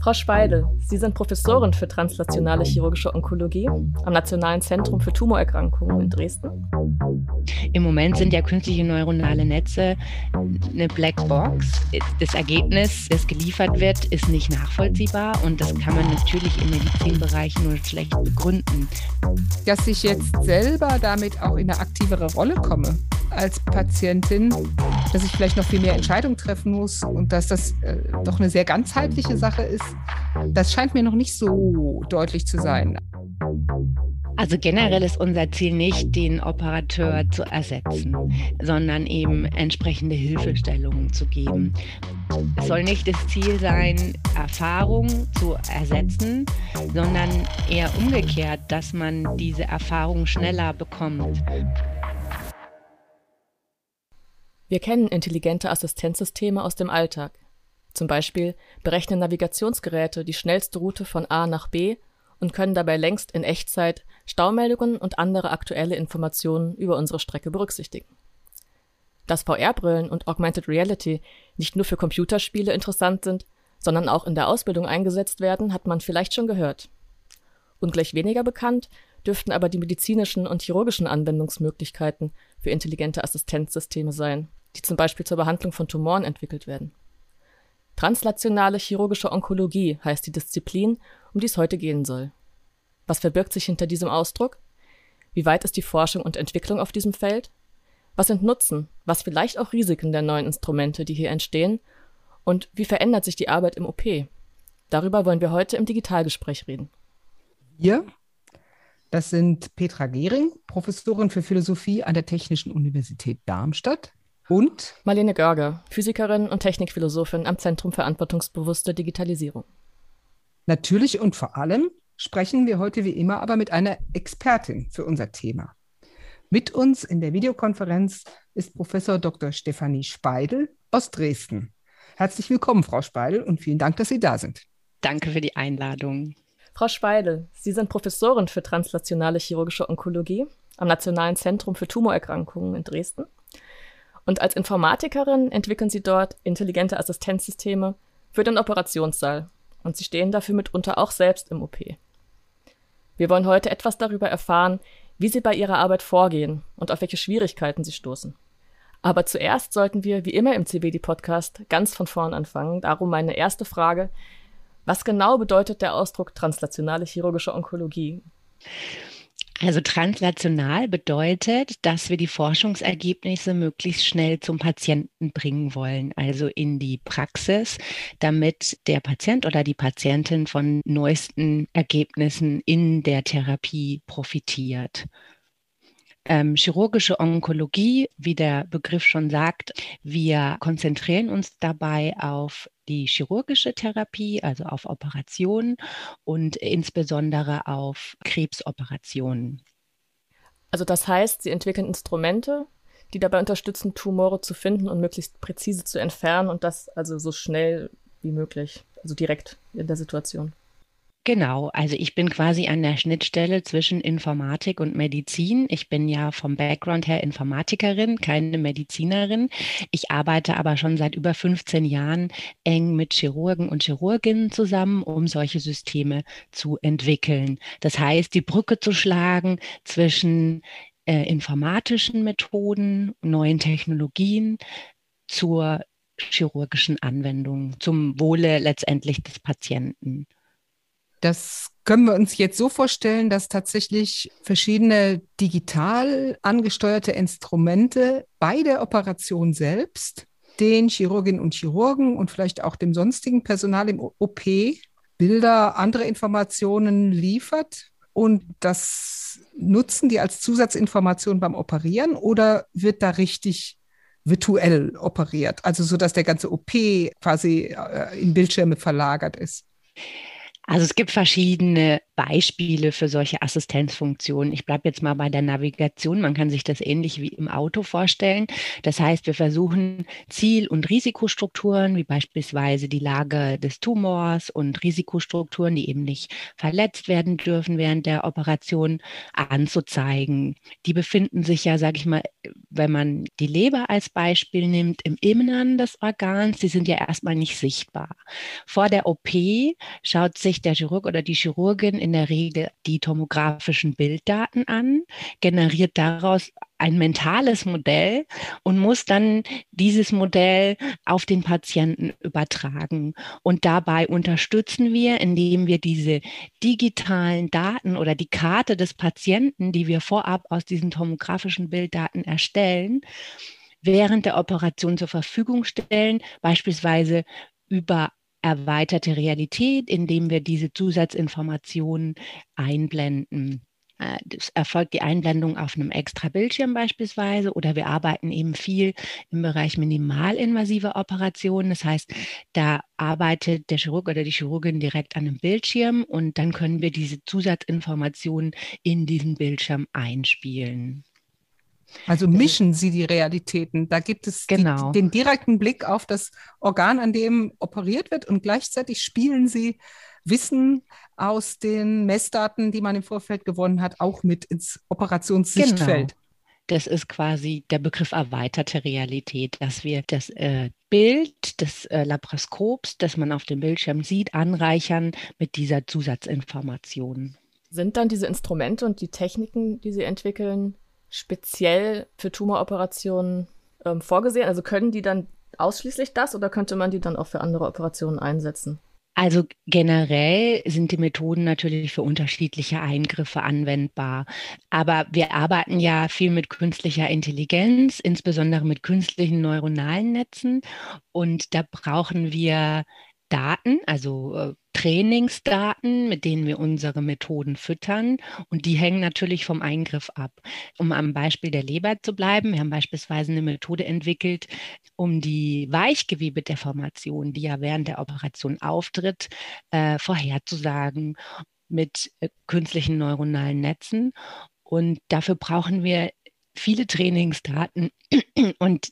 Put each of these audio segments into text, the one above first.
Frau Speidel, Sie sind Professorin für translationale chirurgische Onkologie am Nationalen Zentrum für Tumorerkrankungen in Dresden. Im Moment sind ja künstliche neuronale Netze eine Blackbox. Das Ergebnis, das geliefert wird, ist nicht nachvollziehbar und das kann man natürlich im Medizinbereich nur schlecht begründen. Dass ich jetzt selber damit auch in eine aktivere Rolle komme als Patientin, dass ich vielleicht noch viel mehr Entscheidungen treffen muss und dass das äh, doch eine sehr ganzheitliche Sache ist, das scheint mir noch nicht so deutlich zu sein. Also generell ist unser Ziel nicht, den Operateur zu ersetzen, sondern eben entsprechende Hilfestellungen zu geben. Es soll nicht das Ziel sein, Erfahrung zu ersetzen, sondern eher umgekehrt, dass man diese Erfahrung schneller bekommt. Wir kennen intelligente Assistenzsysteme aus dem Alltag. Zum Beispiel berechnen Navigationsgeräte die schnellste Route von A nach B und können dabei längst in Echtzeit Staumeldungen und andere aktuelle Informationen über unsere Strecke berücksichtigen. Dass VR-Brillen und Augmented Reality nicht nur für Computerspiele interessant sind, sondern auch in der Ausbildung eingesetzt werden, hat man vielleicht schon gehört. Ungleich weniger bekannt dürften aber die medizinischen und chirurgischen Anwendungsmöglichkeiten für intelligente Assistenzsysteme sein, die zum Beispiel zur Behandlung von Tumoren entwickelt werden. Translationale chirurgische Onkologie heißt die Disziplin, um die es heute gehen soll. Was verbirgt sich hinter diesem Ausdruck? Wie weit ist die Forschung und Entwicklung auf diesem Feld? Was sind Nutzen, was vielleicht auch Risiken der neuen Instrumente, die hier entstehen? Und wie verändert sich die Arbeit im OP? Darüber wollen wir heute im Digitalgespräch reden. Wir, das sind Petra Gehring, Professorin für Philosophie an der Technischen Universität Darmstadt, und Marlene Görger, Physikerin und Technikphilosophin am Zentrum für antwortungsbewusste Digitalisierung. Natürlich und vor allem sprechen wir heute wie immer aber mit einer Expertin für unser Thema. Mit uns in der Videokonferenz ist Professor Dr. Stefanie Speidel aus Dresden. Herzlich willkommen, Frau Speidel, und vielen Dank, dass Sie da sind. Danke für die Einladung. Frau Speidel, Sie sind Professorin für translationale chirurgische Onkologie am Nationalen Zentrum für Tumorerkrankungen in Dresden und als Informatikerin entwickeln sie dort intelligente Assistenzsysteme für den Operationssaal. Und sie stehen dafür mitunter auch selbst im OP. Wir wollen heute etwas darüber erfahren, wie sie bei ihrer Arbeit vorgehen und auf welche Schwierigkeiten sie stoßen. Aber zuerst sollten wir, wie immer im CBD-Podcast, ganz von vorn anfangen. Darum meine erste Frage. Was genau bedeutet der Ausdruck translationale chirurgische Onkologie? Also translational bedeutet, dass wir die Forschungsergebnisse möglichst schnell zum Patienten bringen wollen, also in die Praxis, damit der Patient oder die Patientin von neuesten Ergebnissen in der Therapie profitiert. Ähm, chirurgische Onkologie, wie der Begriff schon sagt, wir konzentrieren uns dabei auf die chirurgische Therapie, also auf Operationen und insbesondere auf Krebsoperationen. Also das heißt, Sie entwickeln Instrumente, die dabei unterstützen, Tumore zu finden und möglichst präzise zu entfernen und das also so schnell wie möglich, also direkt in der Situation. Genau, also ich bin quasi an der Schnittstelle zwischen Informatik und Medizin. Ich bin ja vom Background her Informatikerin, keine Medizinerin. Ich arbeite aber schon seit über 15 Jahren eng mit Chirurgen und Chirurginnen zusammen, um solche Systeme zu entwickeln. Das heißt, die Brücke zu schlagen zwischen äh, informatischen Methoden, neuen Technologien zur chirurgischen Anwendung, zum Wohle letztendlich des Patienten. Das können wir uns jetzt so vorstellen, dass tatsächlich verschiedene digital angesteuerte Instrumente bei der Operation selbst den Chirurginnen und Chirurgen und vielleicht auch dem sonstigen Personal im OP Bilder, andere Informationen liefert und das nutzen die als Zusatzinformation beim Operieren oder wird da richtig virtuell operiert, also so dass der ganze OP quasi äh, in Bildschirme verlagert ist? Also es gibt verschiedene Beispiele für solche Assistenzfunktionen. Ich bleibe jetzt mal bei der Navigation. Man kann sich das ähnlich wie im Auto vorstellen. Das heißt, wir versuchen Ziel- und Risikostrukturen, wie beispielsweise die Lage des Tumors und Risikostrukturen, die eben nicht verletzt werden dürfen während der Operation, anzuzeigen. Die befinden sich ja, sage ich mal, wenn man die Leber als Beispiel nimmt, im Innern des Organs. Die sind ja erstmal nicht sichtbar. Vor der OP schaut sich der Chirurg oder die Chirurgin in der Regel die tomografischen Bilddaten an, generiert daraus ein mentales Modell und muss dann dieses Modell auf den Patienten übertragen. Und dabei unterstützen wir, indem wir diese digitalen Daten oder die Karte des Patienten, die wir vorab aus diesen tomografischen Bilddaten erstellen, während der Operation zur Verfügung stellen, beispielsweise über erweiterte Realität, indem wir diese Zusatzinformationen einblenden. Äh, es erfolgt die Einblendung auf einem extra Bildschirm beispielsweise oder wir arbeiten eben viel im Bereich minimalinvasive Operationen. Das heißt, da arbeitet der Chirurg oder die Chirurgin direkt an einem Bildschirm und dann können wir diese Zusatzinformationen in diesen Bildschirm einspielen. Also mischen Sie die Realitäten. Da gibt es genau. die, den direkten Blick auf das Organ, an dem operiert wird und gleichzeitig spielen Sie Wissen aus den Messdaten, die man im Vorfeld gewonnen hat, auch mit ins Operationssichtfeld. Genau. Das ist quasi der Begriff erweiterte Realität, dass wir das äh, Bild des äh, Laparoskops, das man auf dem Bildschirm sieht, anreichern mit dieser Zusatzinformation. Sind dann diese Instrumente und die Techniken, die Sie entwickeln, speziell für Tumoroperationen ähm, vorgesehen? Also können die dann ausschließlich das oder könnte man die dann auch für andere Operationen einsetzen? Also generell sind die Methoden natürlich für unterschiedliche Eingriffe anwendbar. Aber wir arbeiten ja viel mit künstlicher Intelligenz, insbesondere mit künstlichen neuronalen Netzen. Und da brauchen wir Daten, also äh, Trainingsdaten, mit denen wir unsere Methoden füttern. Und die hängen natürlich vom Eingriff ab. Um am Beispiel der Leber zu bleiben, wir haben beispielsweise eine Methode entwickelt, um die Weichgewebedeformation, die ja während der Operation auftritt, äh, vorherzusagen mit äh, künstlichen neuronalen Netzen. Und dafür brauchen wir viele Trainingsdaten. Und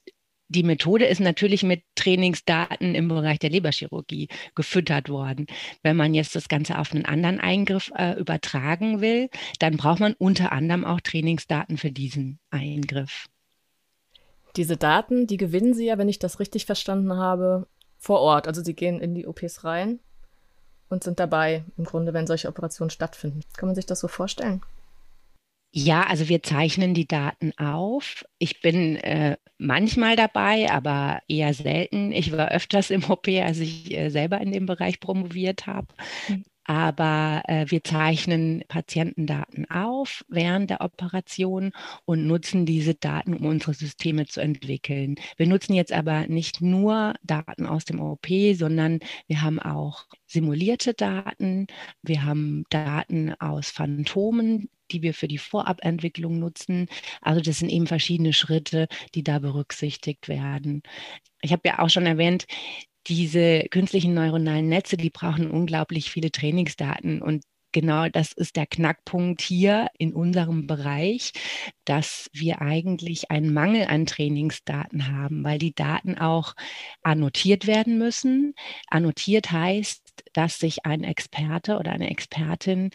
die Methode ist natürlich mit Trainingsdaten im Bereich der Leberchirurgie gefüttert worden. Wenn man jetzt das Ganze auf einen anderen Eingriff äh, übertragen will, dann braucht man unter anderem auch Trainingsdaten für diesen Eingriff. Diese Daten, die gewinnen Sie ja, wenn ich das richtig verstanden habe, vor Ort. Also Sie gehen in die OPs rein und sind dabei, im Grunde, wenn solche Operationen stattfinden. Kann man sich das so vorstellen? Ja, also wir zeichnen die Daten auf. Ich bin äh, manchmal dabei, aber eher selten. Ich war öfters im OP, als ich äh, selber in dem Bereich promoviert habe. Mhm. Aber äh, wir zeichnen Patientendaten auf während der Operation und nutzen diese Daten, um unsere Systeme zu entwickeln. Wir nutzen jetzt aber nicht nur Daten aus dem OP, sondern wir haben auch simulierte Daten. Wir haben Daten aus Phantomen, die wir für die Vorabentwicklung nutzen. Also das sind eben verschiedene Schritte, die da berücksichtigt werden. Ich habe ja auch schon erwähnt, diese künstlichen neuronalen Netze, die brauchen unglaublich viele Trainingsdaten und genau das ist der Knackpunkt hier in unserem Bereich, dass wir eigentlich einen Mangel an Trainingsdaten haben, weil die Daten auch annotiert werden müssen. Annotiert heißt, dass sich ein Experte oder eine Expertin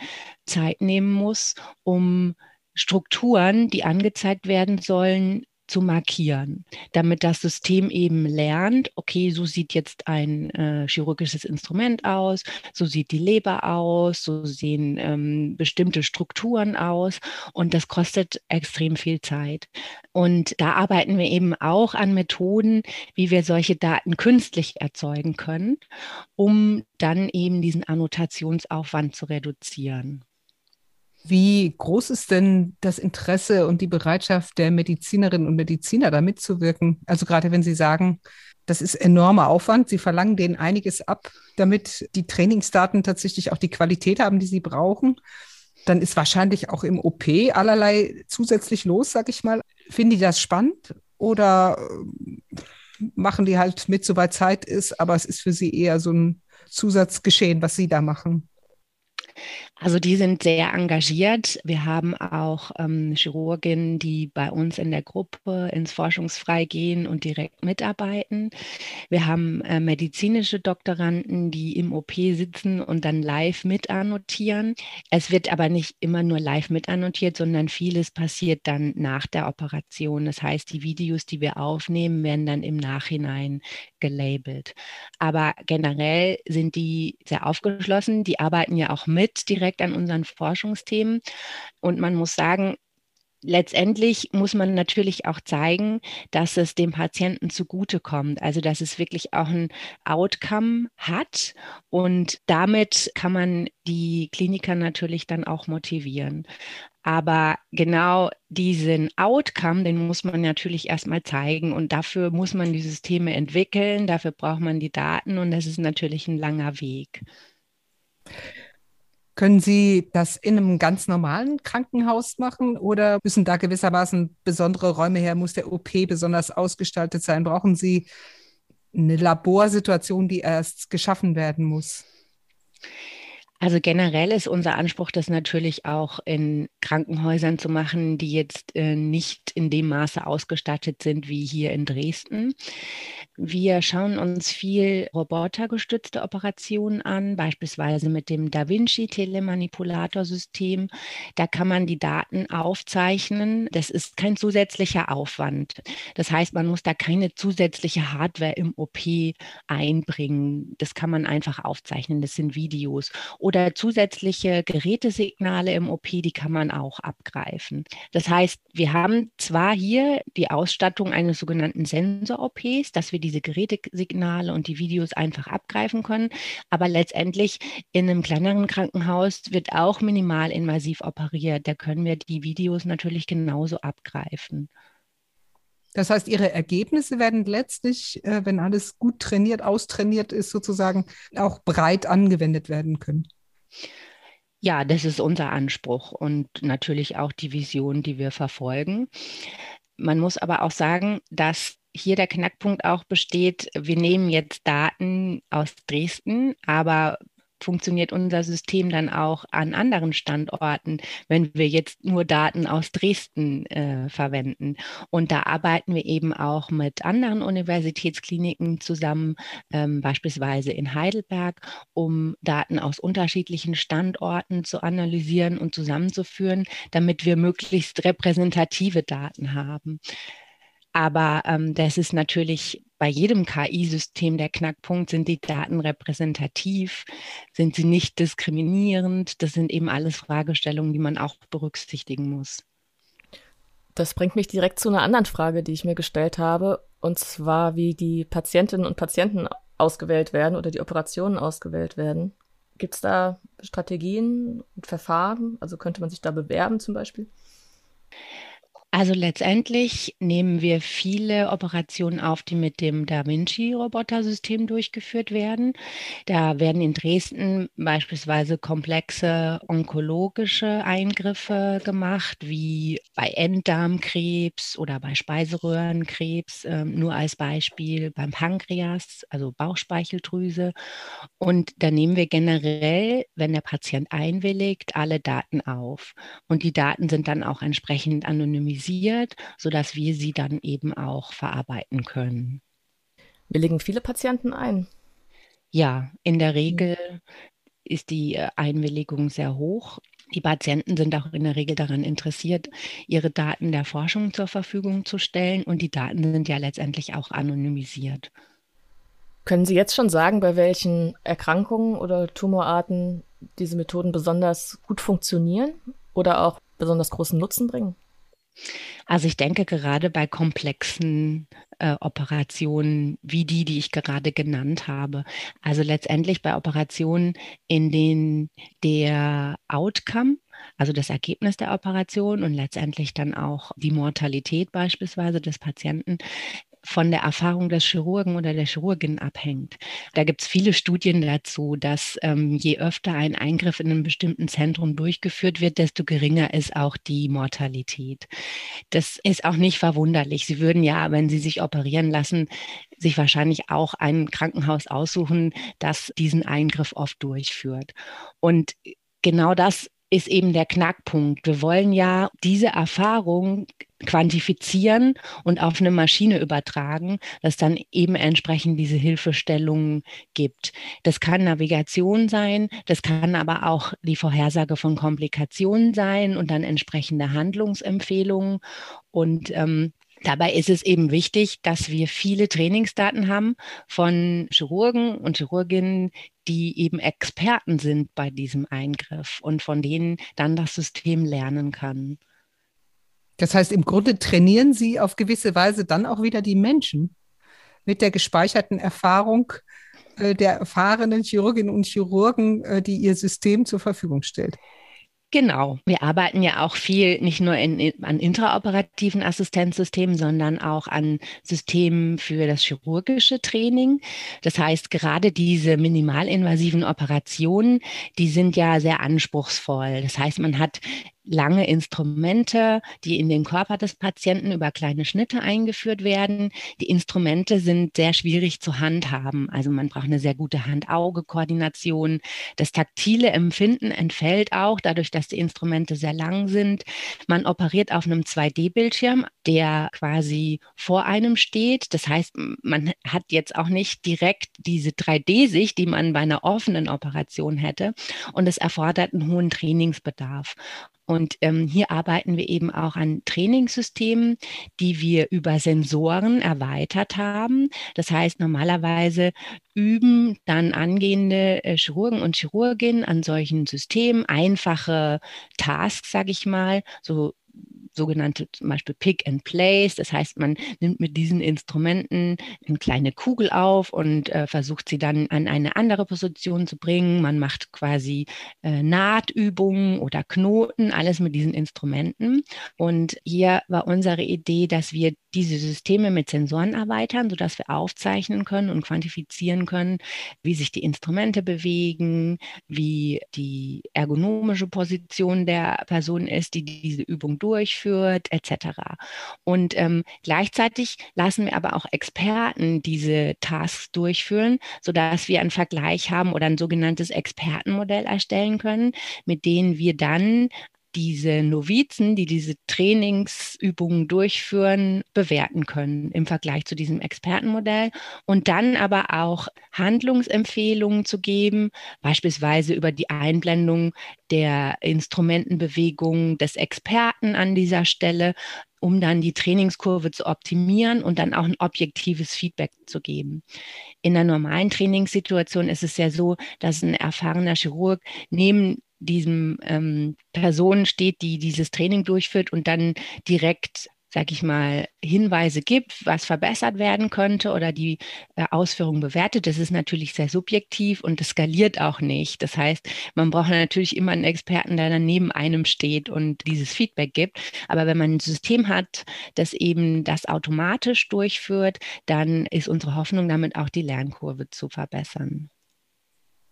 Zeit nehmen muss, um Strukturen, die angezeigt werden sollen, zu markieren, damit das System eben lernt, okay, so sieht jetzt ein äh, chirurgisches Instrument aus, so sieht die Leber aus, so sehen ähm, bestimmte Strukturen aus und das kostet extrem viel Zeit. Und da arbeiten wir eben auch an Methoden, wie wir solche Daten künstlich erzeugen können, um dann eben diesen Annotationsaufwand zu reduzieren. Wie groß ist denn das Interesse und die Bereitschaft der Medizinerinnen und Mediziner, da mitzuwirken? Also gerade wenn Sie sagen, das ist enormer Aufwand, Sie verlangen denen einiges ab, damit die Trainingsdaten tatsächlich auch die Qualität haben, die sie brauchen. Dann ist wahrscheinlich auch im OP allerlei zusätzlich los, sag ich mal. Finden die das spannend oder äh, machen die halt mit, soweit Zeit ist, aber es ist für sie eher so ein Zusatzgeschehen, was sie da machen? Also die sind sehr engagiert. Wir haben auch ähm, Chirurginnen, die bei uns in der Gruppe ins Forschungsfrei gehen und direkt mitarbeiten. Wir haben äh, medizinische Doktoranden, die im OP sitzen und dann live mit annotieren. Es wird aber nicht immer nur live mit annotiert, sondern vieles passiert dann nach der Operation. Das heißt, die Videos, die wir aufnehmen, werden dann im Nachhinein gelabelt. Aber generell sind die sehr aufgeschlossen. Die arbeiten ja auch mit direkt an unseren Forschungsthemen. Und man muss sagen, letztendlich muss man natürlich auch zeigen, dass es dem Patienten zugutekommt, also dass es wirklich auch ein Outcome hat und damit kann man die Kliniker natürlich dann auch motivieren. Aber genau diesen Outcome, den muss man natürlich erstmal zeigen und dafür muss man die Systeme entwickeln, dafür braucht man die Daten und das ist natürlich ein langer Weg. Können Sie das in einem ganz normalen Krankenhaus machen oder müssen da gewissermaßen besondere Räume her? Muss der OP besonders ausgestaltet sein? Brauchen Sie eine Laborsituation, die erst geschaffen werden muss? Also generell ist unser Anspruch, das natürlich auch in Krankenhäusern zu machen, die jetzt äh, nicht in dem Maße ausgestattet sind wie hier in Dresden. Wir schauen uns viel robotergestützte Operationen an, beispielsweise mit dem Da Vinci Telemanipulatorsystem. Da kann man die Daten aufzeichnen. Das ist kein zusätzlicher Aufwand. Das heißt, man muss da keine zusätzliche Hardware im OP einbringen. Das kann man einfach aufzeichnen. Das sind Videos. Oder oder zusätzliche Gerätesignale im OP, die kann man auch abgreifen. Das heißt, wir haben zwar hier die Ausstattung eines sogenannten Sensor-OPs, dass wir diese Gerätesignale und die Videos einfach abgreifen können, aber letztendlich in einem kleineren Krankenhaus wird auch minimalinvasiv operiert. Da können wir die Videos natürlich genauso abgreifen. Das heißt, Ihre Ergebnisse werden letztlich, äh, wenn alles gut trainiert, austrainiert ist, sozusagen auch breit angewendet werden können. Ja, das ist unser Anspruch und natürlich auch die Vision, die wir verfolgen. Man muss aber auch sagen, dass hier der Knackpunkt auch besteht, wir nehmen jetzt Daten aus Dresden, aber funktioniert unser System dann auch an anderen Standorten, wenn wir jetzt nur Daten aus Dresden äh, verwenden. Und da arbeiten wir eben auch mit anderen Universitätskliniken zusammen, ähm, beispielsweise in Heidelberg, um Daten aus unterschiedlichen Standorten zu analysieren und zusammenzuführen, damit wir möglichst repräsentative Daten haben. Aber ähm, das ist natürlich bei jedem KI-System der Knackpunkt. Sind die Daten repräsentativ? Sind sie nicht diskriminierend? Das sind eben alles Fragestellungen, die man auch berücksichtigen muss. Das bringt mich direkt zu einer anderen Frage, die ich mir gestellt habe, und zwar, wie die Patientinnen und Patienten ausgewählt werden oder die Operationen ausgewählt werden. Gibt es da Strategien und Verfahren? Also könnte man sich da bewerben zum Beispiel? Also letztendlich nehmen wir viele Operationen auf, die mit dem Da Vinci-Robotersystem durchgeführt werden. Da werden in Dresden beispielsweise komplexe onkologische Eingriffe gemacht, wie bei Enddarmkrebs oder bei Speiseröhrenkrebs, äh, nur als Beispiel beim Pankreas, also Bauchspeicheldrüse. Und da nehmen wir generell, wenn der Patient einwilligt, alle Daten auf. Und die Daten sind dann auch entsprechend anonymisiert analysiert, sodass wir sie dann eben auch verarbeiten können. Willigen viele Patienten ein? Ja, in der Regel ist die äh, Einwilligung sehr hoch. Die Patienten sind auch in der Regel daran interessiert, ihre Daten der Forschung zur Verfügung zu stellen und die Daten sind ja letztendlich auch anonymisiert. Können Sie jetzt schon sagen, bei welchen Erkrankungen oder Tumorarten diese Methoden besonders gut funktionieren oder auch besonders großen Nutzen bringen? Also ich denke gerade bei komplexen äh, Operationen wie die, die ich gerade genannt habe. Also letztendlich bei Operationen, in denen der Outcome, also das Ergebnis der Operation und letztendlich dann auch die Mortalität beispielsweise des Patienten von der Erfahrung des Chirurgen oder der Chirurgin abhängt. Da gibt es viele Studien dazu, dass ähm, je öfter ein Eingriff in einem bestimmten Zentrum durchgeführt wird, desto geringer ist auch die Mortalität. Das ist auch nicht verwunderlich. Sie würden ja, wenn Sie sich operieren lassen, sich wahrscheinlich auch ein Krankenhaus aussuchen, das diesen Eingriff oft durchführt. Und genau das ist eben der Knackpunkt. Wir wollen ja diese Erfahrung quantifizieren und auf eine Maschine übertragen, dass dann eben entsprechend diese Hilfestellungen gibt. Das kann Navigation sein, das kann aber auch die Vorhersage von Komplikationen sein und dann entsprechende Handlungsempfehlungen. Und ähm, Dabei ist es eben wichtig, dass wir viele Trainingsdaten haben von Chirurgen und Chirurginnen, die eben Experten sind bei diesem Eingriff und von denen dann das System lernen kann. Das heißt, im Grunde trainieren Sie auf gewisse Weise dann auch wieder die Menschen mit der gespeicherten Erfahrung äh, der erfahrenen Chirurginnen und Chirurgen, äh, die ihr System zur Verfügung stellt. Genau. Wir arbeiten ja auch viel nicht nur in, an intraoperativen Assistenzsystemen, sondern auch an Systemen für das chirurgische Training. Das heißt, gerade diese minimalinvasiven Operationen, die sind ja sehr anspruchsvoll. Das heißt, man hat lange Instrumente, die in den Körper des Patienten über kleine Schnitte eingeführt werden. Die Instrumente sind sehr schwierig zu handhaben. Also man braucht eine sehr gute Hand-Auge-Koordination. Das taktile Empfinden entfällt auch dadurch, dass die Instrumente sehr lang sind. Man operiert auf einem 2D-Bildschirm, der quasi vor einem steht. Das heißt, man hat jetzt auch nicht direkt diese 3D-Sicht, die man bei einer offenen Operation hätte. Und es erfordert einen hohen Trainingsbedarf. Und ähm, hier arbeiten wir eben auch an Trainingssystemen, die wir über Sensoren erweitert haben. Das heißt, normalerweise üben dann angehende äh, Chirurgen und Chirurginnen an solchen Systemen einfache Tasks, sage ich mal, so sogenannte zum Beispiel Pick and Place. Das heißt, man nimmt mit diesen Instrumenten eine kleine Kugel auf und äh, versucht sie dann an eine andere Position zu bringen. Man macht quasi äh, Nahtübungen oder Knoten, alles mit diesen Instrumenten. Und hier war unsere Idee, dass wir diese Systeme mit Sensoren erweitern, sodass wir aufzeichnen können und quantifizieren können, wie sich die Instrumente bewegen, wie die ergonomische Position der Person ist, die diese Übung durchführt, etc. Und ähm, gleichzeitig lassen wir aber auch Experten diese Tasks durchführen, sodass wir einen Vergleich haben oder ein sogenanntes Expertenmodell erstellen können, mit denen wir dann diese Novizen, die diese Trainingsübungen durchführen, bewerten können im Vergleich zu diesem Expertenmodell und dann aber auch Handlungsempfehlungen zu geben, beispielsweise über die Einblendung der Instrumentenbewegung des Experten an dieser Stelle, um dann die Trainingskurve zu optimieren und dann auch ein objektives Feedback zu geben. In einer normalen Trainingssituation ist es ja so, dass ein erfahrener Chirurg neben diesem ähm, Person steht, die dieses Training durchführt und dann direkt sag ich mal, Hinweise gibt, was verbessert werden könnte oder die äh, Ausführung bewertet. Das ist natürlich sehr subjektiv und das skaliert auch nicht. Das heißt, man braucht natürlich immer einen Experten, der dann neben einem steht und dieses Feedback gibt. Aber wenn man ein System hat, das eben das automatisch durchführt, dann ist unsere Hoffnung damit auch die Lernkurve zu verbessern.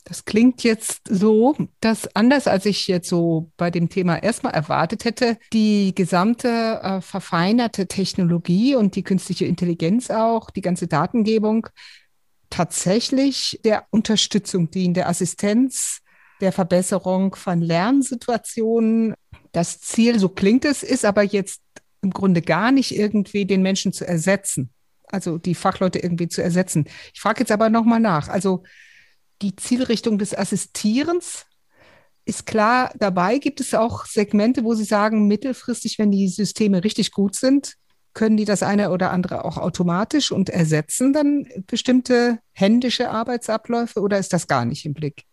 Das klingt jetzt so, dass anders als ich jetzt so bei dem Thema erstmal erwartet hätte, die gesamte äh, verfeinerte Technologie und die künstliche Intelligenz auch, die ganze Datengebung tatsächlich der Unterstützung dient, der Assistenz, der Verbesserung von Lernsituationen. Das Ziel, so klingt es, ist aber jetzt im Grunde gar nicht irgendwie den Menschen zu ersetzen, also die Fachleute irgendwie zu ersetzen. Ich frage jetzt aber nochmal nach. Also die Zielrichtung des Assistierens ist klar dabei. Gibt es auch Segmente, wo Sie sagen, mittelfristig, wenn die Systeme richtig gut sind, können die das eine oder andere auch automatisch und ersetzen dann bestimmte händische Arbeitsabläufe oder ist das gar nicht im Blick?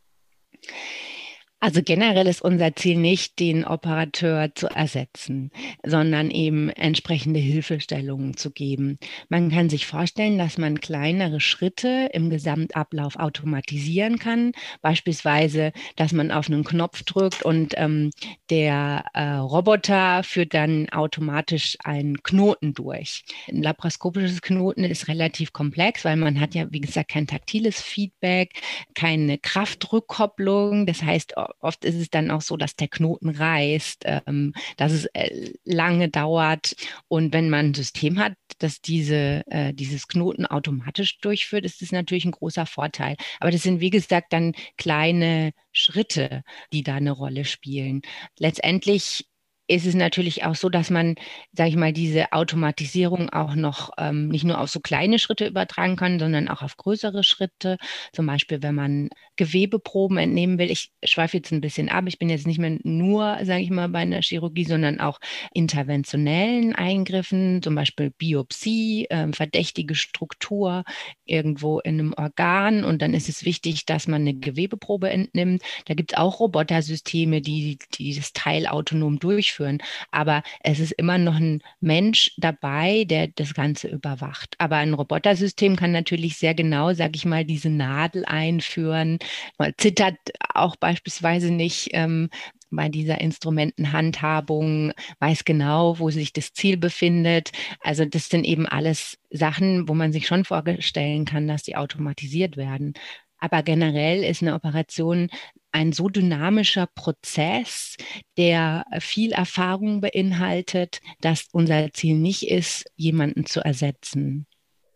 Also generell ist unser Ziel nicht, den Operateur zu ersetzen, sondern eben entsprechende Hilfestellungen zu geben. Man kann sich vorstellen, dass man kleinere Schritte im Gesamtablauf automatisieren kann. Beispielsweise, dass man auf einen Knopf drückt und ähm, der äh, Roboter führt dann automatisch einen Knoten durch. Ein laparoskopisches Knoten ist relativ komplex, weil man hat ja, wie gesagt, kein taktiles Feedback, keine Kraftrückkopplung. Das heißt, oft ist es dann auch so, dass der Knoten reißt, ähm, dass es äh, lange dauert. Und wenn man ein System hat, das diese, äh, dieses Knoten automatisch durchführt, ist das natürlich ein großer Vorteil. Aber das sind, wie gesagt, dann kleine Schritte, die da eine Rolle spielen. Letztendlich ist es natürlich auch so, dass man, sage ich mal, diese Automatisierung auch noch ähm, nicht nur auf so kleine Schritte übertragen kann, sondern auch auf größere Schritte. Zum Beispiel, wenn man Gewebeproben entnehmen will. Ich schweife jetzt ein bisschen ab. Ich bin jetzt nicht mehr nur, sage ich mal, bei einer Chirurgie, sondern auch interventionellen Eingriffen, zum Beispiel Biopsie, äh, verdächtige Struktur irgendwo in einem Organ. Und dann ist es wichtig, dass man eine Gewebeprobe entnimmt. Da gibt es auch Robotersysteme, die, die das Teil autonom durchführen durchführen. Aber es ist immer noch ein Mensch dabei, der das Ganze überwacht. Aber ein Robotersystem kann natürlich sehr genau, sage ich mal, diese Nadel einführen. Man zittert auch beispielsweise nicht, ähm, bei dieser Instrumentenhandhabung, weiß genau, wo sich das Ziel befindet. Also das sind eben alles Sachen, wo man sich schon vorstellen kann, dass die automatisiert werden. Aber generell ist eine Operation ein so dynamischer Prozess, der viel Erfahrung beinhaltet, dass unser Ziel nicht ist, jemanden zu ersetzen.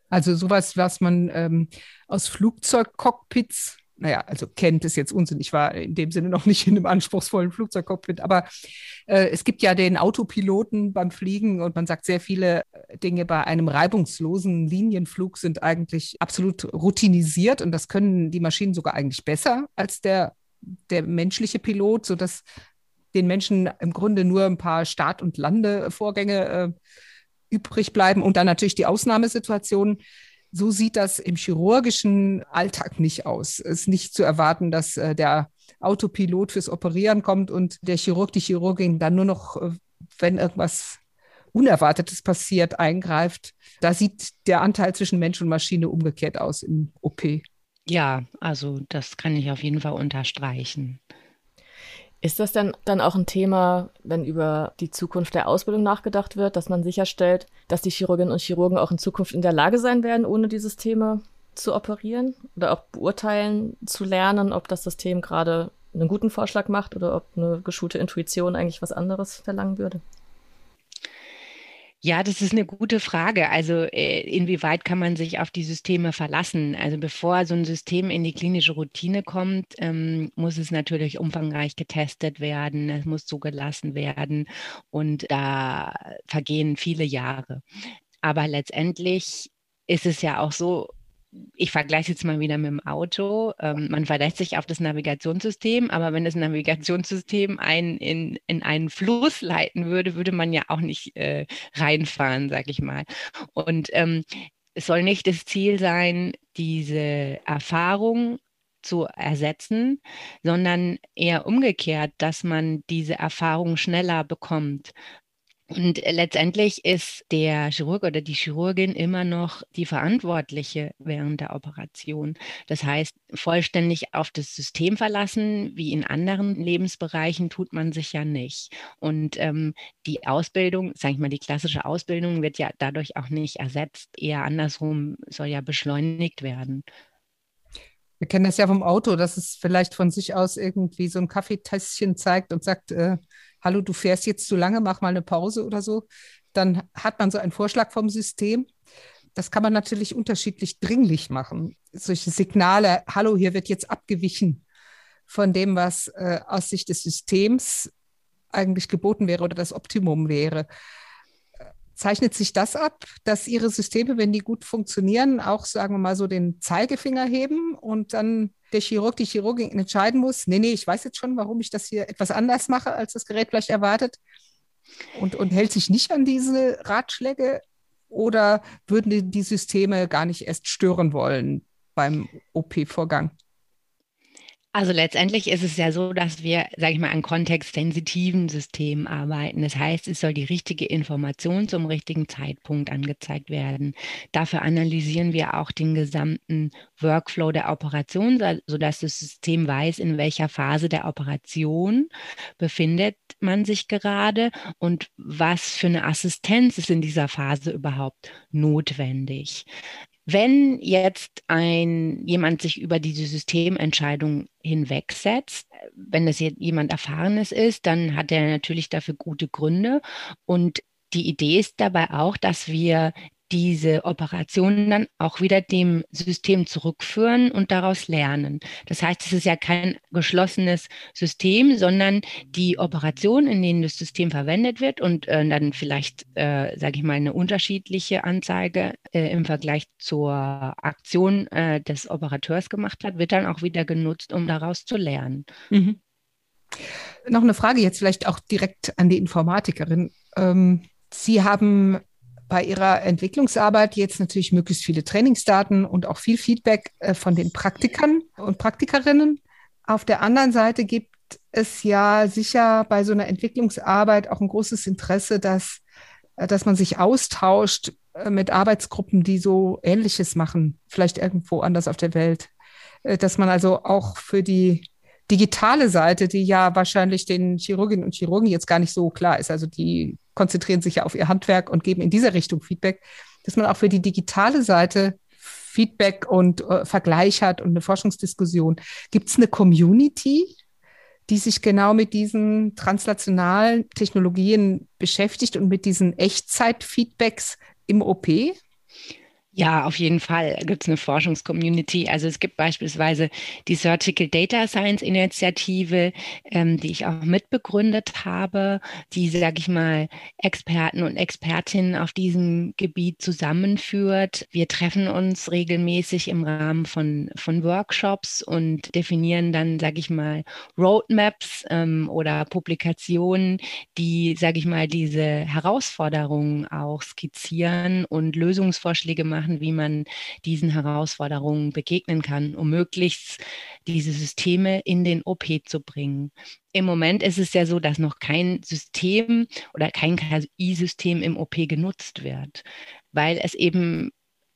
Also sowas, was man ähm, aus Flugzeugcockpits, naja, also kennt ist jetzt Unsinn. Ich war in dem Sinne noch nicht in einem anspruchsvollen Flugzeugcockpit, aber äh, es gibt ja den Autopiloten beim Fliegen und man sagt, sehr viele Dinge bei einem reibungslosen Linienflug sind eigentlich absolut routinisiert und das können die Maschinen sogar eigentlich besser als der der menschliche Pilot, sodass den Menschen im Grunde nur ein paar Start- und Landevorgänge äh, übrig bleiben und dann natürlich die Ausnahmesituationen. So sieht das im chirurgischen Alltag nicht aus. Es ist nicht zu erwarten, dass äh, der Autopilot fürs Operieren kommt und der Chirurg, die Chirurgin dann nur noch, äh, wenn irgendwas Unerwartetes passiert, eingreift. Da sieht der Anteil zwischen Mensch und Maschine umgekehrt aus im OP. Ja, also das kann ich auf jeden Fall unterstreichen. Ist das denn dann auch ein Thema, wenn über die Zukunft der Ausbildung nachgedacht wird, dass man sicherstellt, dass die Chirurginnen und Chirurgen auch in Zukunft in der Lage sein werden, ohne die Systeme zu operieren oder auch beurteilen zu lernen, ob das System gerade einen guten Vorschlag macht oder ob eine geschulte Intuition eigentlich was anderes verlangen würde? Ja, das ist eine gute Frage. Also äh, inwieweit kann man sich auf die Systeme verlassen? Also bevor so ein System in die klinische Routine kommt, ähm, muss es natürlich umfangreich getestet werden, es muss zugelassen werden und da vergehen viele Jahre. Aber letztendlich ist es ja auch so, ich vergleiche jetzt mal wieder mit dem Auto. Ähm, man verlässt sich auf das Navigationssystem, aber wenn das Navigationssystem einen in, in einen Fluss leiten würde, würde man ja auch nicht äh, reinfahren, sag ich mal. Und ähm, es soll nicht das Ziel sein, diese Erfahrung zu ersetzen, sondern eher umgekehrt, dass man diese Erfahrung schneller bekommt. Und letztendlich ist der Chirurg oder die Chirurgin immer noch die Verantwortliche während der Operation. Das heißt, vollständig auf das System verlassen, wie in anderen Lebensbereichen, tut man sich ja nicht. Und ähm, die Ausbildung, sage ich mal, die klassische Ausbildung wird ja dadurch auch nicht ersetzt. Eher andersrum soll ja beschleunigt werden. Wir kennen das ja vom Auto, dass es vielleicht von sich aus irgendwie so ein Kaffeetässchen zeigt und sagt, äh, hallo, du fährst jetzt zu lange, mach mal eine Pause oder so. Dann hat man so einen Vorschlag vom System. Das kann man natürlich unterschiedlich dringlich machen. Solche Signale, hallo, hier wird jetzt abgewichen von dem, was äh, aus Sicht des Systems eigentlich geboten wäre oder das Optimum wäre. Zeichnet sich das ab, dass Ihre Systeme, wenn die gut funktionieren, auch, sagen wir mal, so den Zeigefinger heben und dann der Chirurg, die Chirurgin entscheiden muss, nee, nee, ich weiß jetzt schon, warum ich das hier etwas anders mache, als das Gerät vielleicht erwartet und, und hält sich nicht an diese Ratschläge oder würden die, die Systeme gar nicht erst stören wollen beim OP-Vorgang? Also letztendlich ist es ja so, dass wir, sage ich mal, an kontextsensitiven Systemen arbeiten. Das heißt, es soll die richtige Information zum richtigen Zeitpunkt angezeigt werden. Dafür analysieren wir auch den gesamten Workflow der Operation, sodass das System weiß, in welcher Phase der Operation befindet man sich gerade und was für eine Assistenz ist in dieser Phase überhaupt notwendig. Wenn jetzt ein jemand sich über diese Systementscheidung hinwegsetzt, wenn das jemand Erfahrenes ist, dann hat er natürlich dafür gute Gründe. Und die Idee ist dabei auch, dass wir diese Operationen dann auch wieder dem System zurückführen und daraus lernen. Das heißt, es ist ja kein geschlossenes System, sondern die Operationen, in denen das System verwendet wird und äh, dann vielleicht, äh, sage ich mal, eine unterschiedliche Anzeige äh, im Vergleich zur Aktion äh, des Operateurs gemacht hat, wird dann auch wieder genutzt, um daraus zu lernen. Mhm. Noch eine Frage jetzt vielleicht auch direkt an die Informatikerin. Ähm, Sie haben bei Ihrer Entwicklungsarbeit jetzt natürlich möglichst viele Trainingsdaten und auch viel Feedback äh, von den Praktikern und Praktikerinnen. Auf der anderen Seite gibt es ja sicher bei so einer Entwicklungsarbeit auch ein großes Interesse, dass, äh, dass man sich austauscht äh, mit Arbeitsgruppen, die so Ähnliches machen, vielleicht irgendwo anders auf der Welt. Dass man also auch für die digitale Seite, die ja wahrscheinlich den Chirurginnen und Chirurgen jetzt gar nicht so klar ist, also die konzentrieren sich ja auf ihr Handwerk und geben in dieser Richtung Feedback, dass man auch für die digitale Seite Feedback und äh, Vergleich hat und eine Forschungsdiskussion. Gibt es eine Community, die sich genau mit diesen translationalen Technologien beschäftigt und mit diesen Echtzeit-Feedbacks im OP? Ja, auf jeden Fall gibt es eine Forschungscommunity. Also es gibt beispielsweise die Surgical Data Science Initiative, ähm, die ich auch mitbegründet habe, die, sage ich mal, Experten und Expertinnen auf diesem Gebiet zusammenführt. Wir treffen uns regelmäßig im Rahmen von, von Workshops und definieren dann, sage ich mal, Roadmaps ähm, oder Publikationen, die, sage ich mal, diese Herausforderungen auch skizzieren und Lösungsvorschläge machen machen, wie man diesen Herausforderungen begegnen kann, um möglichst diese Systeme in den OP zu bringen. Im Moment ist es ja so, dass noch kein System oder kein KI-System im OP genutzt wird, weil es eben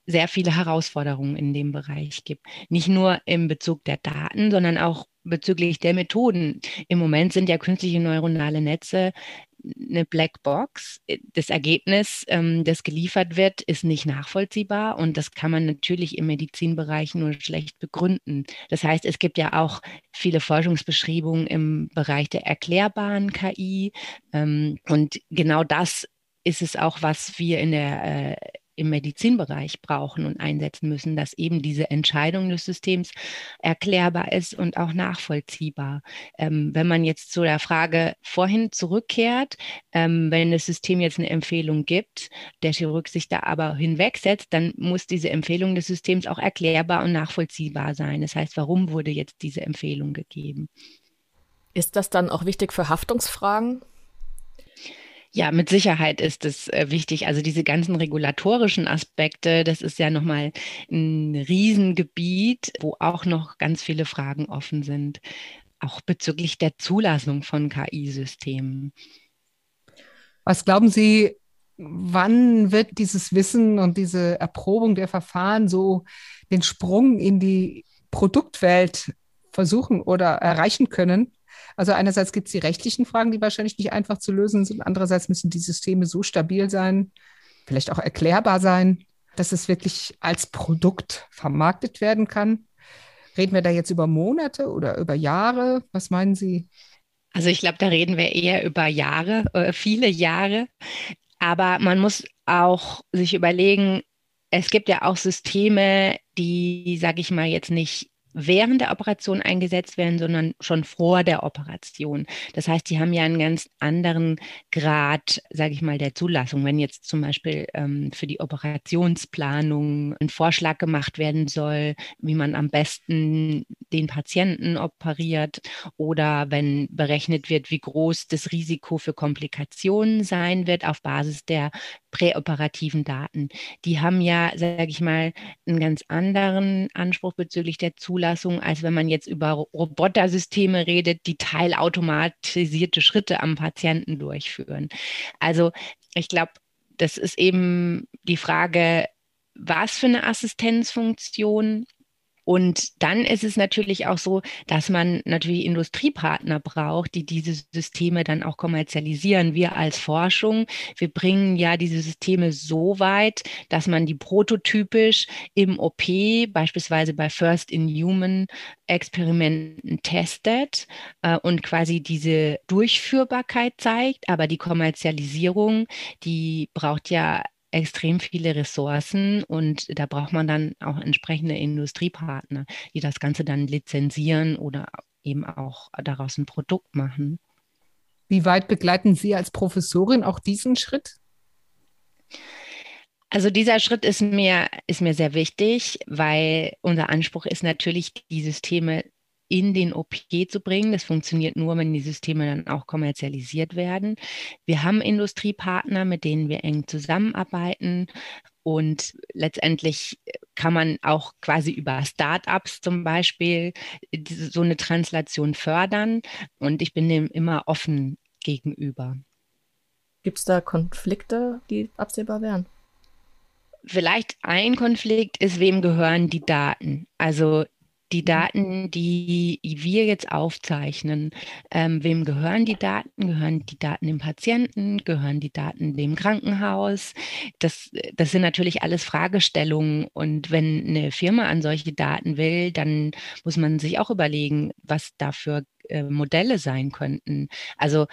sehr viele Herausforderungen in dem Bereich gibt. Nicht nur im Bezug der Daten, sondern auch bezüglich der Methoden. Im Moment sind ja künstliche neuronale Netze eine Blackbox. Das Ergebnis, ähm, das geliefert wird, ist nicht nachvollziehbar und das kann man natürlich im Medizinbereich nur schlecht begründen. Das heißt, es gibt ja auch viele Forschungsbeschreibungen im Bereich der erklärbaren KI ähm, und genau das ist es auch, was wir in der äh, im Medizinbereich brauchen und einsetzen müssen, dass eben diese Entscheidung des Systems erklärbar ist und auch nachvollziehbar. Ähm, wenn man jetzt zu der Frage vorhin zurückkehrt, ähm, wenn das System jetzt eine Empfehlung gibt, der Chirurg sich da aber hinwegsetzt, dann muss diese Empfehlung des Systems auch erklärbar und nachvollziehbar sein. Das heißt, warum wurde jetzt diese Empfehlung gegeben? Ist das dann auch wichtig für Haftungsfragen? Ja, mit Sicherheit ist es äh, wichtig. Also diese ganzen regulatorischen Aspekte, das ist ja nochmal ein Riesengebiet, wo auch noch ganz viele Fragen offen sind, auch bezüglich der Zulassung von KI-Systemen. Was glauben Sie, wann wird dieses Wissen und diese Erprobung der Verfahren so den Sprung in die Produktwelt versuchen oder erreichen können? Also einerseits gibt es die rechtlichen Fragen, die wahrscheinlich nicht einfach zu lösen sind. Andererseits müssen die Systeme so stabil sein, vielleicht auch erklärbar sein, dass es wirklich als Produkt vermarktet werden kann. Reden wir da jetzt über Monate oder über Jahre? Was meinen Sie? Also ich glaube, da reden wir eher über Jahre, äh, viele Jahre. Aber man muss auch sich überlegen, es gibt ja auch Systeme, die, sage ich mal, jetzt nicht während der Operation eingesetzt werden, sondern schon vor der Operation. Das heißt, die haben ja einen ganz anderen Grad, sage ich mal, der Zulassung. Wenn jetzt zum Beispiel ähm, für die Operationsplanung ein Vorschlag gemacht werden soll, wie man am besten den Patienten operiert oder wenn berechnet wird, wie groß das Risiko für Komplikationen sein wird auf Basis der präoperativen Daten. Die haben ja, sage ich mal, einen ganz anderen Anspruch bezüglich der Zulassung, als wenn man jetzt über Robotersysteme redet, die teilautomatisierte Schritte am Patienten durchführen. Also ich glaube, das ist eben die Frage, was für eine Assistenzfunktion Und dann ist es natürlich auch so, dass man natürlich Industriepartner braucht, die diese Systeme dann auch kommerzialisieren. Wir als Forschung, wir bringen ja diese Systeme so weit, dass man die prototypisch im OP, beispielsweise bei First in Human Experimenten testet äh, und quasi diese Durchführbarkeit zeigt. Aber die Kommerzialisierung, die braucht ja extrem viele Ressourcen und da braucht man dann auch entsprechende Industriepartner, die das Ganze dann lizenzieren oder eben auch daraus ein Produkt machen. Wie weit begleiten Sie als Professorin auch diesen Schritt? Also dieser Schritt ist mir, ist mir sehr wichtig, weil unser Anspruch ist natürlich, die Systeme in den OP zu bringen. Das funktioniert nur, wenn die Systeme dann auch kommerzialisiert werden. Wir haben Industriepartner, mit denen wir eng zusammenarbeiten. Und letztendlich kann man auch quasi über Startups zum Beispiel so eine Translation fördern. Und ich bin dem immer offen gegenüber. Gibt es da Konflikte, die absehbar wären? Vielleicht ein Konflikt ist, wem gehören die Daten? Also die mhm. Daten, die wir jetzt aufzeichnen, ähm, wem gehören die Daten? Gehören die Daten dem Patienten? Gehören die Daten dem Krankenhaus? Das, das sind natürlich alles Fragestellungen. Und wenn eine Firma an solche Daten will, dann muss man sich auch überlegen, was dafür äh, Modelle sein könnten. Also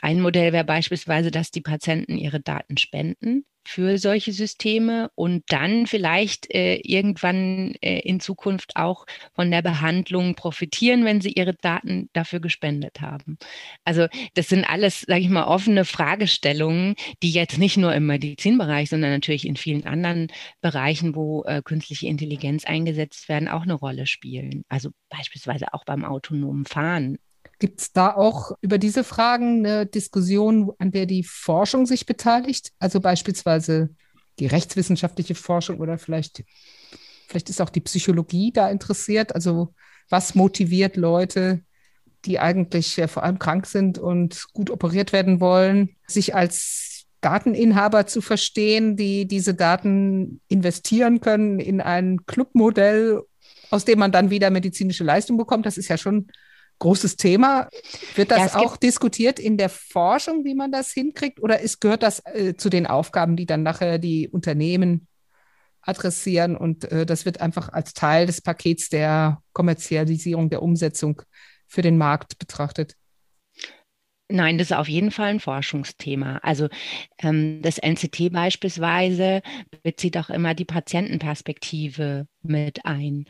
ein Modell wäre beispielsweise, dass die Patienten ihre Daten spenden für solche Systeme und dann vielleicht äh, irgendwann äh, in Zukunft auch von der Behandlung profitieren, wenn sie ihre Daten dafür gespendet haben. Also das sind alles, sage ich mal, offene Fragestellungen, die jetzt nicht nur im Medizinbereich, sondern natürlich in vielen anderen Bereichen, wo äh, künstliche Intelligenz eingesetzt werden, auch eine Rolle spielen. Also beispielsweise auch beim autonomen Fahren Gibt es da auch über diese Fragen eine Diskussion, an der die Forschung sich beteiligt? Also beispielsweise die rechtswissenschaftliche Forschung oder vielleicht, vielleicht ist auch die Psychologie da interessiert. Also was motiviert Leute, die eigentlich vor allem krank sind und gut operiert werden wollen, sich als Dateninhaber zu verstehen, die diese Daten investieren können in ein Clubmodell, aus dem man dann wieder medizinische Leistung bekommt. Das ist ja schon großes Thema. Wird das ja, auch diskutiert in der Forschung, wie man das hinkriegt? Oder ist, gehört das äh, zu den Aufgaben, die dann nachher die Unternehmen adressieren? Und äh, das wird einfach als Teil des Pakets der Kommerzialisierung, der Umsetzung für den Markt betrachtet? Nein, das ist auf jeden Fall ein Forschungsthema. Also ähm, das NCT beispielsweise bezieht auch immer die Patientenperspektive mit ein.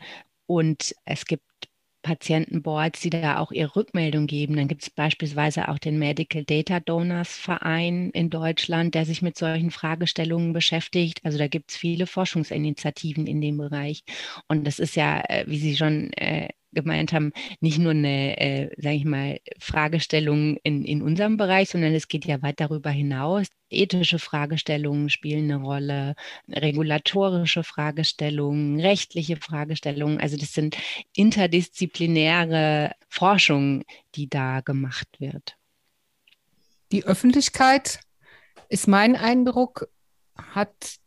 Und es gibt Patientenboards, die da auch ihre Rückmeldung geben. Dann gibt es beispielsweise auch den Medical Data Donors Verein in Deutschland, der sich mit solchen Fragestellungen beschäftigt. Also da gibt es viele Forschungsinitiativen in dem Bereich. Und das ist ja, äh, wie Sie schon äh, gemeint haben, nicht nur eine, äh, sage ich mal, Fragestellung in, in unserem Bereich, sondern es geht ja weit darüber hinaus. Ethische Fragestellungen spielen eine Rolle, regulatorische Fragestellungen, rechtliche Fragestellungen. Also das sind interdisziplinäre Forschung, die da gemacht wird. Die Öffentlichkeit ist mein Eindruck, hat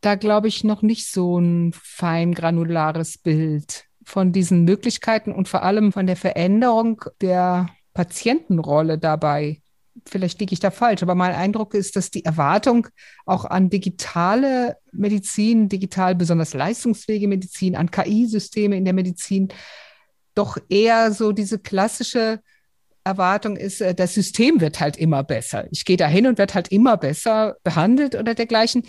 da, glaube ich, noch nicht so ein fein granulares Bild von diesen Möglichkeiten und vor allem von der Veränderung der Patientenrolle dabei. Vielleicht liege ich da falsch, aber mein Eindruck ist, dass die Erwartung auch an digitale Medizin, digital besonders leistungsfähige Medizin, an KI-Systeme in der Medizin doch eher so diese klassische Erwartung ist, äh, das System wird halt immer besser. Ich gehe dahin und werde halt immer besser behandelt oder dergleichen,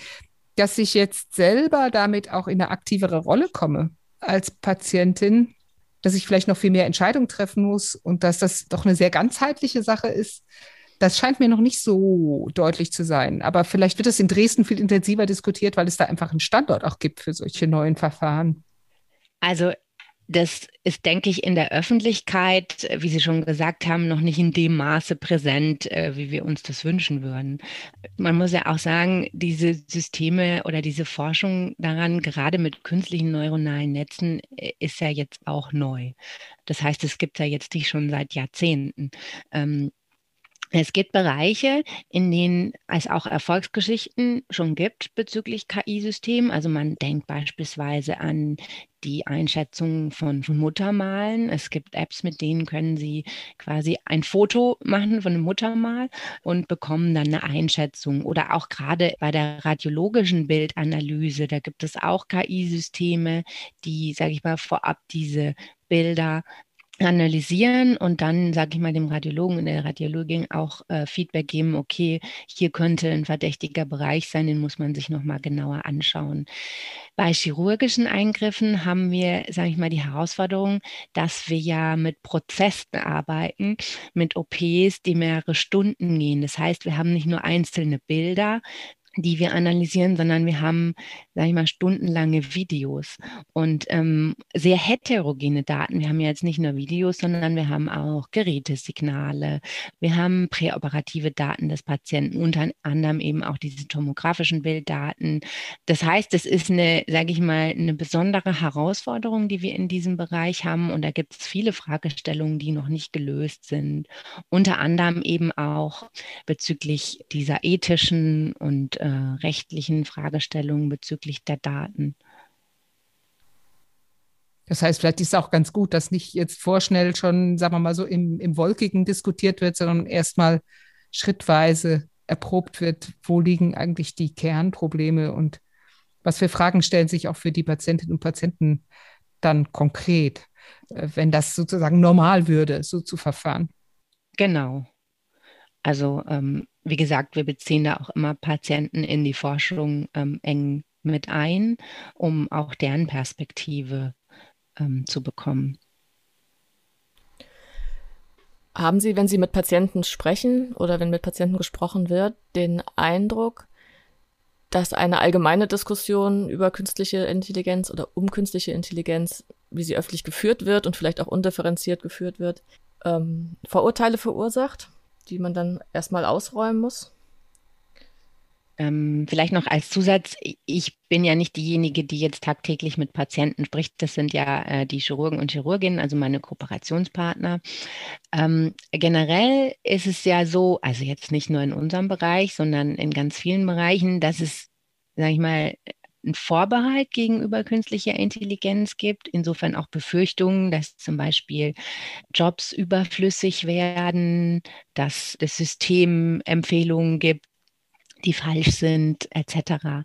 dass ich jetzt selber damit auch in eine aktivere Rolle komme als Patientin, dass ich vielleicht noch viel mehr Entscheidungen treffen muss und dass das doch eine sehr ganzheitliche Sache ist. Das scheint mir noch nicht so deutlich zu sein. Aber vielleicht wird es in Dresden viel intensiver diskutiert, weil es da einfach einen Standort auch gibt für solche neuen Verfahren. Also das ist, denke ich, in der Öffentlichkeit, äh, wie Sie schon gesagt haben, noch nicht in dem Maße präsent, äh, wie wir uns das wünschen würden. Man muss ja auch sagen, diese Systeme oder diese Forschung daran, gerade mit künstlichen neuronalen Netzen, äh, ist ja jetzt auch neu. Das heißt, es gibt ja jetzt nicht schon seit Jahrzehnten. Ähm, Es gibt Bereiche, in denen es auch Erfolgsgeschichten schon gibt bezüglich KI-Systemen. Also man denkt beispielsweise an die Einschätzung von, von Muttermalen. Es gibt Apps, mit denen können Sie quasi ein Foto machen von einem Muttermal und bekommen dann eine Einschätzung. Oder auch gerade bei der radiologischen Bildanalyse, da gibt es auch KI-Systeme, die, sage ich mal, vorab diese Bilder analysieren und dann, sage ich mal, dem Radiologen und der Radiologin auch äh, Feedback geben, okay, hier könnte ein verdächtiger Bereich sein, den muss man sich nochmal genauer anschauen. Bei chirurgischen Eingriffen haben wir, sage ich mal, die Herausforderung, dass wir ja mit Prozessen arbeiten, mit OPs, die mehrere Stunden gehen. Das heißt, wir haben nicht nur einzelne Bilder, die wir analysieren, sondern wir haben, sage ich mal, stundenlange Videos und ähm, sehr heterogene Daten. Wir haben ja jetzt nicht nur Videos, sondern wir haben auch Gerätesignale. Wir haben präoperative Daten des Patienten, unter anderem eben auch diese tomografischen Bilddaten. Das heißt, es ist eine, sage ich mal, eine besondere Herausforderung, die wir in diesem Bereich haben. Und da gibt es viele Fragestellungen, die noch nicht gelöst sind. Unter anderem eben auch bezüglich dieser ethischen und äh, rechtlichen Fragestellungen bezüglich der Daten. Das heißt, vielleicht ist es auch ganz gut, dass nicht jetzt vorschnell schon, sagen wir mal so, im, im Wolkigen diskutiert wird, sondern erstmal schrittweise erprobt wird, wo liegen eigentlich die Kernprobleme und was für Fragen stellen sich auch für die Patientinnen und Patienten dann konkret, äh, wenn das sozusagen normal würde, so zu verfahren. Genau. Also ähm, wie gesagt, wir beziehen da auch immer Patienten in die Forschung ähm, eng mit ein, um auch deren Perspektive ähm, zu bekommen. Haben Sie, wenn Sie mit Patienten sprechen oder wenn mit Patienten gesprochen wird, den Eindruck, dass eine allgemeine Diskussion über künstliche Intelligenz oder um künstliche Intelligenz, wie sie öffentlich geführt wird und vielleicht auch undifferenziert geführt wird, ähm, Vorurteile verursacht? Die man dann erstmal ausräumen muss? Ähm, vielleicht noch als Zusatz, ich bin ja nicht diejenige, die jetzt tagtäglich mit Patienten spricht. Das sind ja äh, die Chirurgen und Chirurginnen, also meine Kooperationspartner. Ähm, generell ist es ja so, also jetzt nicht nur in unserem Bereich, sondern in ganz vielen Bereichen, dass es, sage ich mal, einen Vorbehalt gegenüber künstlicher Intelligenz gibt, insofern auch Befürchtungen, dass zum Beispiel Jobs überflüssig werden, dass das System Empfehlungen gibt, die falsch sind, etc.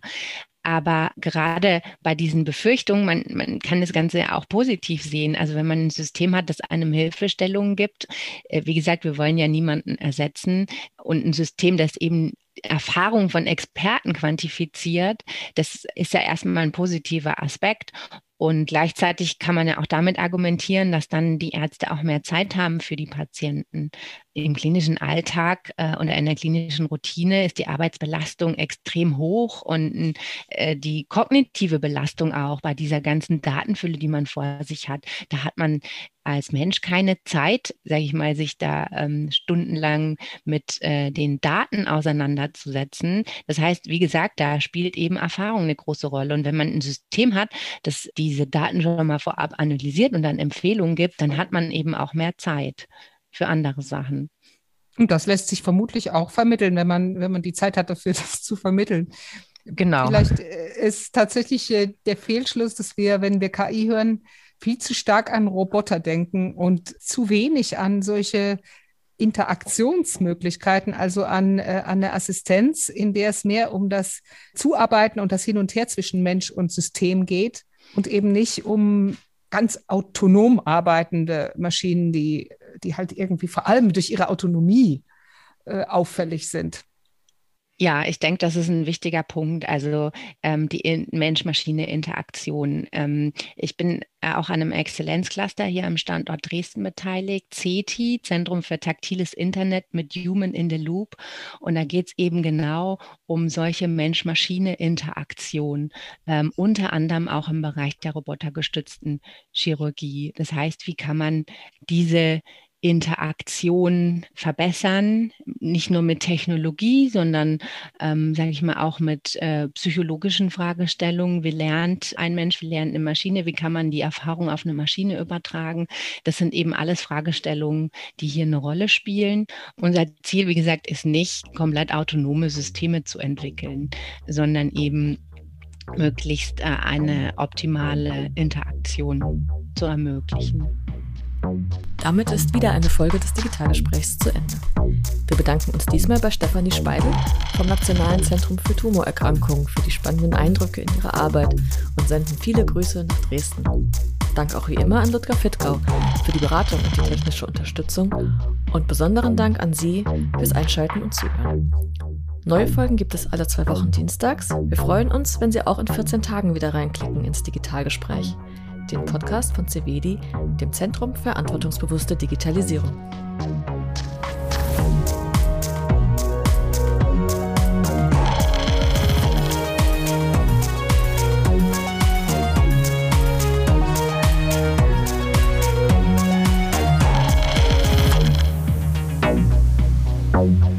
Aber gerade bei diesen Befürchtungen, man, man kann das Ganze auch positiv sehen. Also wenn man ein System hat, das einem Hilfestellungen gibt, äh, wie gesagt, wir wollen ja niemanden ersetzen und ein System, das eben Erfahrung von Experten quantifiziert, das ist ja erstmal ein positiver Aspekt. Und gleichzeitig kann man ja auch damit argumentieren, dass dann die Ärzte auch mehr Zeit haben für die Patienten. Im klinischen Alltag äh, oder in der klinischen Routine ist die Arbeitsbelastung extrem hoch und äh, die kognitive Belastung auch bei dieser ganzen Datenfülle, die man vor sich hat. Da hat man als Mensch keine Zeit, sage ich mal, sich da ähm, stundenlang mit äh, den Daten auseinanderzusetzen. Das heißt, wie gesagt, da spielt eben Erfahrung eine große Rolle. Und wenn man ein System hat, das diese Daten schon mal vorab analysiert und dann Empfehlungen gibt, dann hat man eben auch mehr Zeit für andere Sachen. Und das lässt sich vermutlich auch vermitteln, wenn man, wenn man die Zeit hat dafür, das zu vermitteln. Genau. Vielleicht äh, ist tatsächlich äh, der Fehlschluss, dass wir, wenn wir KI hören, viel zu stark an Roboter denken und zu wenig an solche Interaktionsmöglichkeiten, also an, äh, an eine Assistenz, in der es mehr um das Zuarbeiten und das Hin und Her zwischen Mensch und System geht und eben nicht um ganz autonom arbeitende Maschinen, die, die halt irgendwie vor allem durch ihre Autonomie äh, auffällig sind. Ja, ich denke, das ist ein wichtiger Punkt. Also ähm, die Mensch-Maschine-Interaktion. Ähm, ich bin äh, auch an einem Exzellenzcluster hier am Standort Dresden beteiligt, CETI, Zentrum für taktiles Internet mit Human in the Loop. Und da geht es eben genau um solche Mensch-Maschine-Interaktion, ähm, unter anderem auch im Bereich der robotergestützten Chirurgie. Das heißt, wie kann man diese Interaktion verbessern, nicht nur mit Technologie, sondern, ähm, sage ich mal, auch mit äh, psychologischen Fragestellungen. Wie lernt ein Mensch, wie lernt eine Maschine, wie kann man die Erfahrung auf eine Maschine übertragen? Das sind eben alles Fragestellungen, die hier eine Rolle spielen. Unser Ziel, wie gesagt, ist nicht, komplett autonome Systeme zu entwickeln, sondern eben möglichst äh, eine optimale Interaktion zu ermöglichen. Damit ist wieder eine Folge des Digitalgesprächs zu Ende. Wir bedanken uns diesmal bei Stefanie Speidel vom Nationalen Zentrum für Tumorerkrankungen für die spannenden Eindrücke in ihrer Arbeit und senden viele Grüße nach Dresden. Dank auch wie immer an Ludger Fittgau für die Beratung und die technische Unterstützung und besonderen Dank an Sie fürs Einschalten und Zuhören. Neue Folgen gibt es alle zwei Wochen dienstags. Wir freuen uns, wenn Sie auch in 14 Tagen wieder reinklicken ins Digitalgespräch den Podcast von CVD, dem Zentrum für Verantwortungsbewusste Digitalisierung. Thank